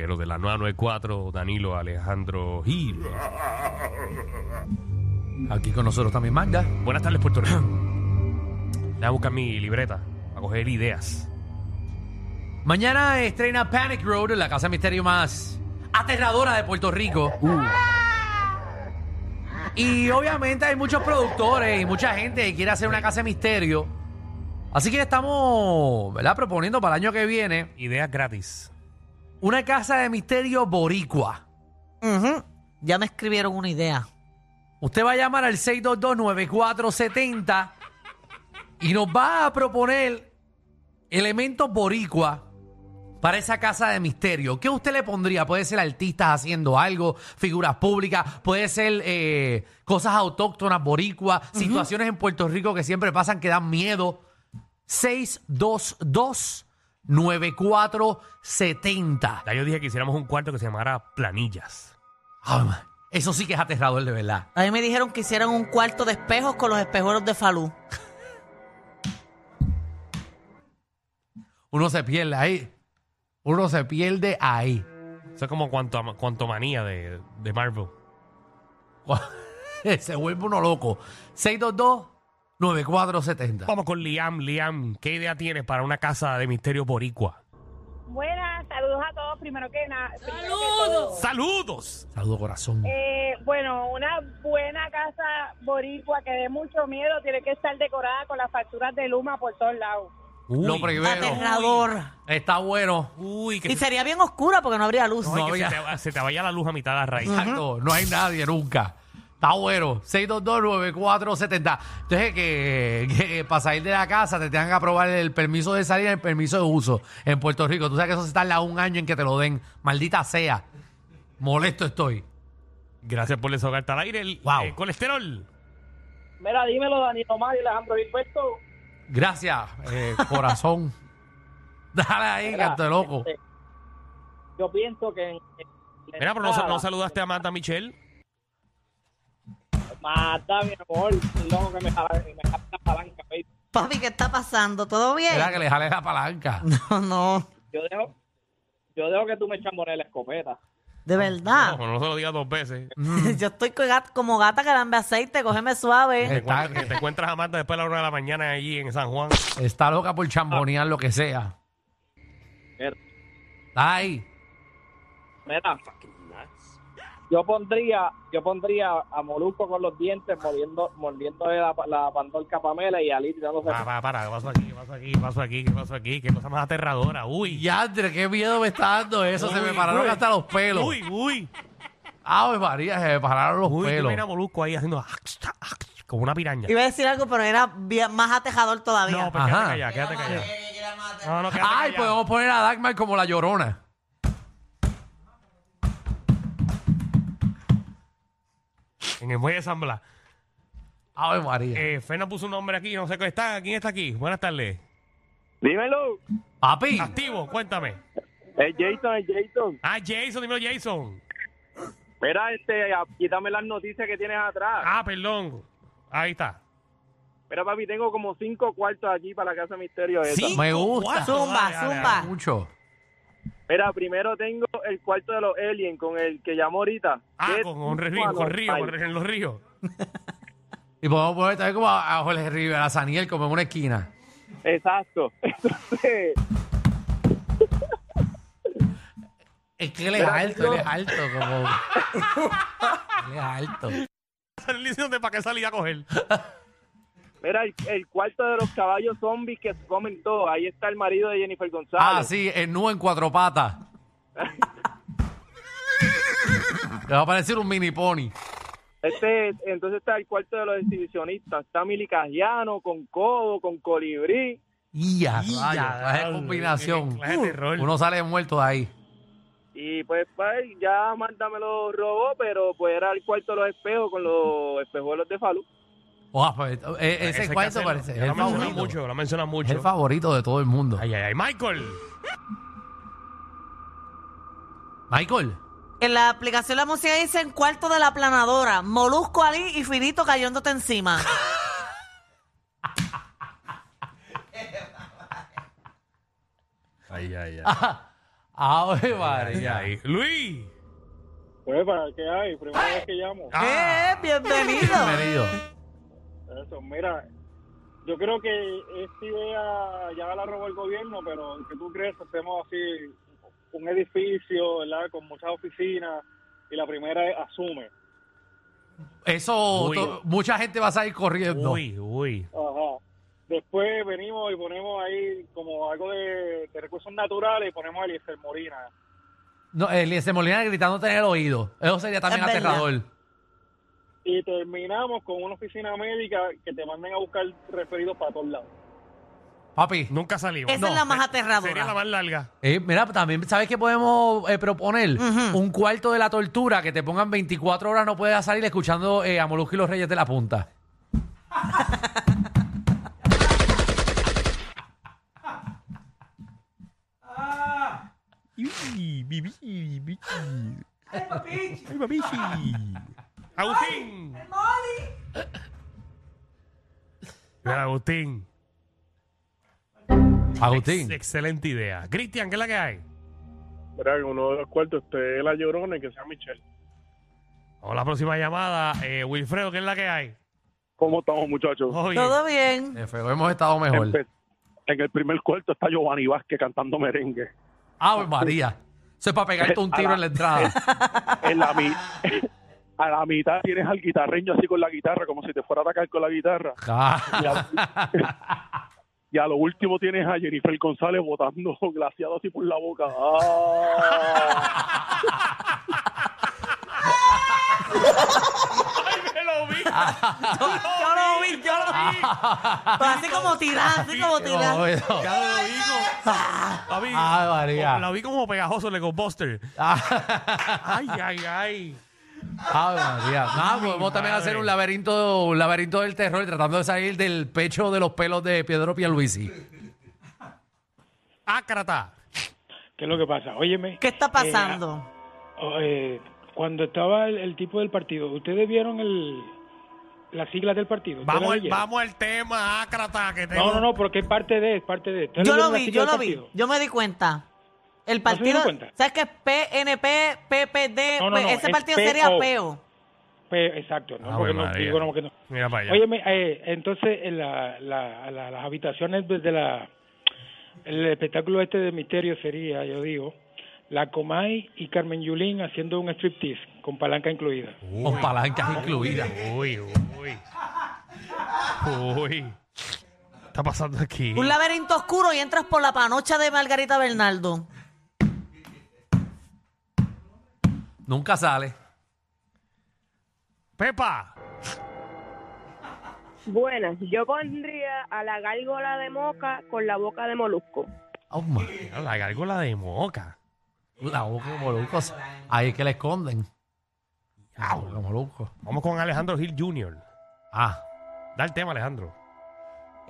reguero de la 994, Danilo Alejandro Gil. Aquí con nosotros también Magda. Buenas tardes, Puerto Rico. Voy a buscar mi libreta a coger ideas. Mañana estrena Panic Road, la casa de misterio más aterradora de Puerto Rico. Y obviamente hay muchos productores y mucha gente que quiere hacer una casa de misterio. Así que estamos, ¿verdad? Proponiendo para el año que viene Ideas gratis. Una casa de misterio boricua. Ujú. Ya me escribieron una idea. Usted va a llamar al 622-9470 y nos va a proponer elementos boricua para esa casa de misterio. ¿Qué usted le pondría? Puede ser artistas haciendo algo, figuras públicas, puede ser eh, cosas autóctonas boricua, situaciones en Puerto Rico que siempre pasan que dan miedo. 622-9470. Ya yo dije que hiciéramos un cuarto que se llamara Planillas. Ay, man, Eso sí que es aterrador de verdad. A mí me dijeron que hicieran un cuarto de espejos con los espejuelos de Falú. Uno se pierde ahí. Uno se pierde ahí. Eso es como cuanto, cuanto manía de, de Marvel. se vuelve uno loco. 622-9470. Vamos con Liam. Liam, ¿qué idea tienes para una casa de misterio boricua? Buenas, saludos a todos. Primero que nada. ¡Saludos! ¡Saludos! Saludo corazón. Eh, bueno, una buena casa boricua que dé mucho miedo tiene que estar decorada con las facturas de Luma por todos lados. Uy, Lo primero. Aterrador. Está bueno. uy, que Y se, sería bien oscura porque no habría luz. no, y que había- se te, se te vaya la luz a mitad de la raíz. Exacto. No hay nadie nunca. Está bueno. 622-9470. Entonces, que, que para salir de la casa te tengan que aprobar el permiso de salida y el permiso de uso en Puerto Rico. Tú sabes que eso se tarda un año en que te lo den. Maldita sea. Molesto estoy. Gracias por desahogarte al aire. El, Wow. eh, colesterol. Mira, dímelo, Danilo Mar y Alejandro Gilberto. Gracias, eh, corazón. Dale ahí, Mira, canto de loco. este, yo pienso que en, en la Mira, pero no saludaste a Marta Michelle. Mata, mi amor, loco que me jala, me jala la palanca, baby. Papi, ¿qué está pasando? ¿Todo bien? Era que le jale la palanca. No, no. Yo dejo, yo dejo que tú me chambones la escopeta. De verdad. No, no se lo digas dos veces. Yo estoy co- gat- como gata que lambe aceite, cógeme suave. Te Está, encuentras, te encuentras a Marta después de la una de la mañana allí en San Juan. está loca por chambonear lo que sea. Mira, Está ahí. mira, yo pondría, yo pondría a Molusco con los dientes mordiendo, mordiéndole la, la pandorca a Pamela y a Liti dándose Para, para, para. ¿Qué pasó aquí? ¿Qué pasó aquí? ¿Qué pasó aquí? ¿Qué pasó aquí? ¿Qué cosa más aterradora? Uy. Yandre, qué miedo me está dando eso. se me pararon uy. hasta los pelos. Uy, uy. Ave María, se me pararon los Uy, pelos. mira Molusco ahí haciendo como una piraña. Iba a decir algo, pero era bien- más aterrador todavía. No, pues Ajá. quédate callada, quédate callada. No, no, quédate Ay, podemos poner a Dagmar como la llorona. En el muelle de San Blas. Ave María. Eh, Fernan puso un nombre aquí, no sé qué está. ¿Quién está aquí? Buenas tardes. Dímelo, Papi, Activo, cuéntame. es Jason, es Jason. Ah, Jason, dímelo Jason. Mira, este, a- quítame las noticias que tienes atrás. Ah, perdón. Ahí está. Mira, papi, tengo como cinco cuartos allí para la casa misterio esa. Sí. me gusta. Zumba, Dale, dale, zumba. Mucho. Mira, primero tengo el cuarto de los aliens con el que llamó ahorita. Ah, con, con río, con río, con- en los ríos. Y podemos poner también como a, a Jorge Rivera, a Saniel como en una esquina. Exacto. Entonces, Es que él es alto, él es alto, como. él es alto. Están diciendo para qué salí a coger. mira, el, el cuarto de los caballos zombies que se comen todo. Ahí está el marido de Jennifer González. Ah, sí, el nu en cuatro patas. Le va a parecer un mini pony. Este, entonces está el cuarto de los exhibicionistas. Está Mili Cajiano con codo, con colibrí. Y ya, Ya, rayos, clase de diablo, combinación. Uno sale muerto de ahí. Y pues, pues, ya Marta me lo robó, pero pues era el cuarto de los espejos con los espejuelos de Falú. Oja, pues, eh, ese, Ese cuarto parece. Es Lo mencionan favorito. mucho, lo mencionan Es mucho. el favorito de todo el mundo. Ay, ay, ay. Michael. Michael. En la aplicación la música dice en cuarto de la planadora, molusco Ali y finito cayéndote encima. Ay, ay, ay. Ave María. Ahí. Luis. Pues, ¿para qué hay? Primera vez que llamo. Ah, Eh, bienvenido. Bienvenido. Eso, mira, yo creo que esta idea ya la robó el gobierno, pero que tú crees que hacemos así un edificio, ¿verdad? Con muchas oficinas y la primera es asume. Eso, Uy. to- mucha gente va a salir corriendo. Uy, uy. Ajá. Después venimos y ponemos ahí como algo de, de recursos naturales y ponemos a Eliezer Molina. No, Eliezer Molina gritándote en el oído. Eso sería también Es verdad. aterrador. Y terminamos con una oficina médica que te manden a buscar referidos para todos lados. Papi, Nunca salimos. Esa es la más aterradora. Sería la más larga. eh, mira, también, ¿sabes qué podemos eh, proponer? Un cuarto de la tortura que te pongan 24 horas, no puedes salir escuchando eh, a Molusco y los Reyes de la Punta. Agustín. Mira, Agustín. Agustín. Ex- excelente idea. Cristian, ¿qué es la que hay? Verá, que uno de los cuartos esté la llorona y que sea Michelle. Vamos a la próxima llamada. Eh, Wilfredo, ¿qué es la que hay? ¿Cómo estamos, muchachos? Oye, Todo bien. Eh, feo, hemos estado mejor. Empe- En el primer cuarto está Giovanni Vázquez cantando merengue. Ave María. Eso es para pegarte un tiro en la entrada. En la mi- a la mitad tienes al guitarreño así con la guitarra, como si te fuera a atacar con la guitarra. Y a, y a lo último tienes a Jennifer González botando glaciado así por la boca. ¡Ah! ¡Ay, me lo vi! Yo lo vi, yo lo vi. Pero así como tirar, así como tirar. No, no. Ya lo vi como... Ay, María. la vi como pegajoso el Ghostbuster. Ay, ay, ay. Ave María. Nada, podemos también hacer un laberinto, un laberinto del terror tratando de salir del pecho de los pelos de Pedro Pierluisi. Ácrata. ¿Qué es lo que pasa? Óyeme. ¿Qué está pasando? oh, eh, cuando estaba el, el tipo del partido, ¿ustedes vieron el, las siglas del partido? ¿Ustedes Vamos, al- vamos al tema, Ácrata, que tengo... No, no, no, porque es parte de, es parte de. ¿Ustedes Yo lo vi, yo lo vi. Yo me di cuenta. El ¿No partido, cuenta? ¿sabes qué? PNP, PPD, No, no, pues no, ese es partido PO. sería PEO. Pues, exacto, ¿no? Porque no, digo, no, porque no. Mira para allá. Óyeme, eh, entonces en la, la, la- las habitaciones desde la el espectáculo este de misterio sería, yo digo, la Comay y Carmen Yulín haciendo un striptease con palanca incluida. Con palancas incluidas. Uy, uy. Uy. ¿Qué está pasando aquí? Un laberinto oscuro y entras por la panocha de Margarita Bernaldo. Nunca sale. Pepa. Buenas, yo pondría a la gárgola de moca con la boca de molusco. Oh, my. Mira, La gárgola de moca. La boca de moluscos. Ahí es que le esconden. La boca de molusco. Vamos con Alejandro Gil Jr. Ah. Da el tema, Alejandro.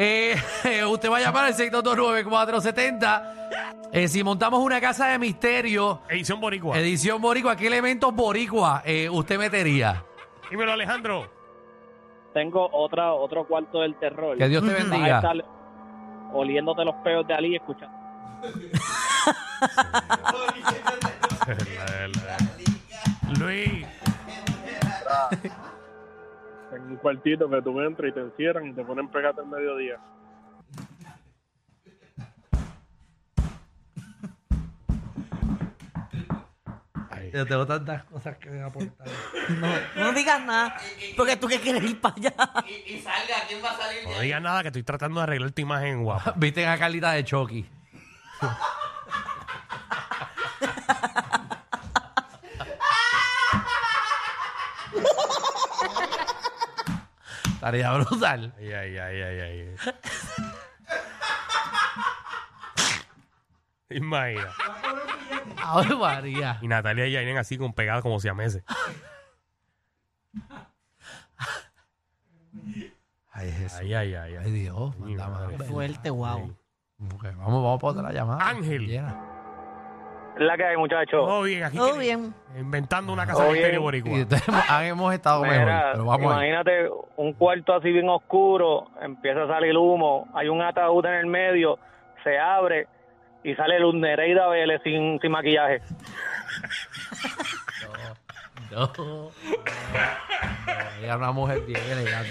Eh, usted va a llamar al 6229470. Eh, si montamos una casa de misterio, Edición Boricua. edición boricua, ¿qué elementos boricua eh, usted metería? Dímelo, Alejandro. Tengo otra, otro cuarto del terror. Que Dios te Ujú. Vas a bendiga. estar oliéndote los peos de Ali y escuchando. Luis. En un cuartito que tú entras y te encierran y te ponen pegate al mediodía. Yo tengo tantas cosas que aportar. No, no digas nada, porque tú que quieres ir para allá. No digas nada que estoy tratando de arreglar tu imagen guapa. Viste a Carlita de Chucky. Tarea brutal. Ay, ay, ay, ay, ay. Imagina. Ay, María. Y Natalia y Yainen así con pegadas como si a meses. Ay, Jesús. Ay, ay, ay, Ay, ay. Dios. Mi manda madre. Fuerte, wow. Ok, vamos, vamos para otra llamada. Ángel. La que hay, muchachos. Todo bien, aquí. Todo bien. Inventando una casa de misterio boricua. Y hemos, han- hemos estado mejor, Mira, pero vamos ahí. imagínate un cuarto así bien oscuro, empieza a salir humo, hay un ataúd en el medio, se abre y sale Luz Nereida Vélez sin, sin maquillaje. No. no, no. Ella es una mujer bien elegante.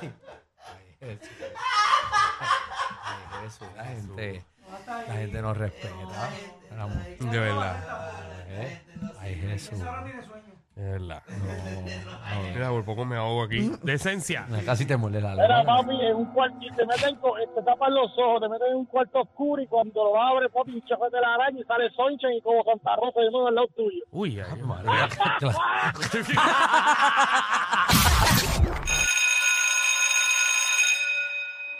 Ay, ay, Jesús. Ay, Jesús, La gente, la gente no respeta. De verdad. ¿Eh? Ay, Jesús. De verdad. Mira, por poco me ahogo aquí. De esencia. Casi te muerde la Mira, lengua. papi, en un cuarto, te meten, te tapan los ojos, te meten en un cuarto oscuro y cuando lo abres, papi, un chofer de la araña y sale Sonchen y como Santa Rosa de nuevo al lado tuyo. Uy, ay, María,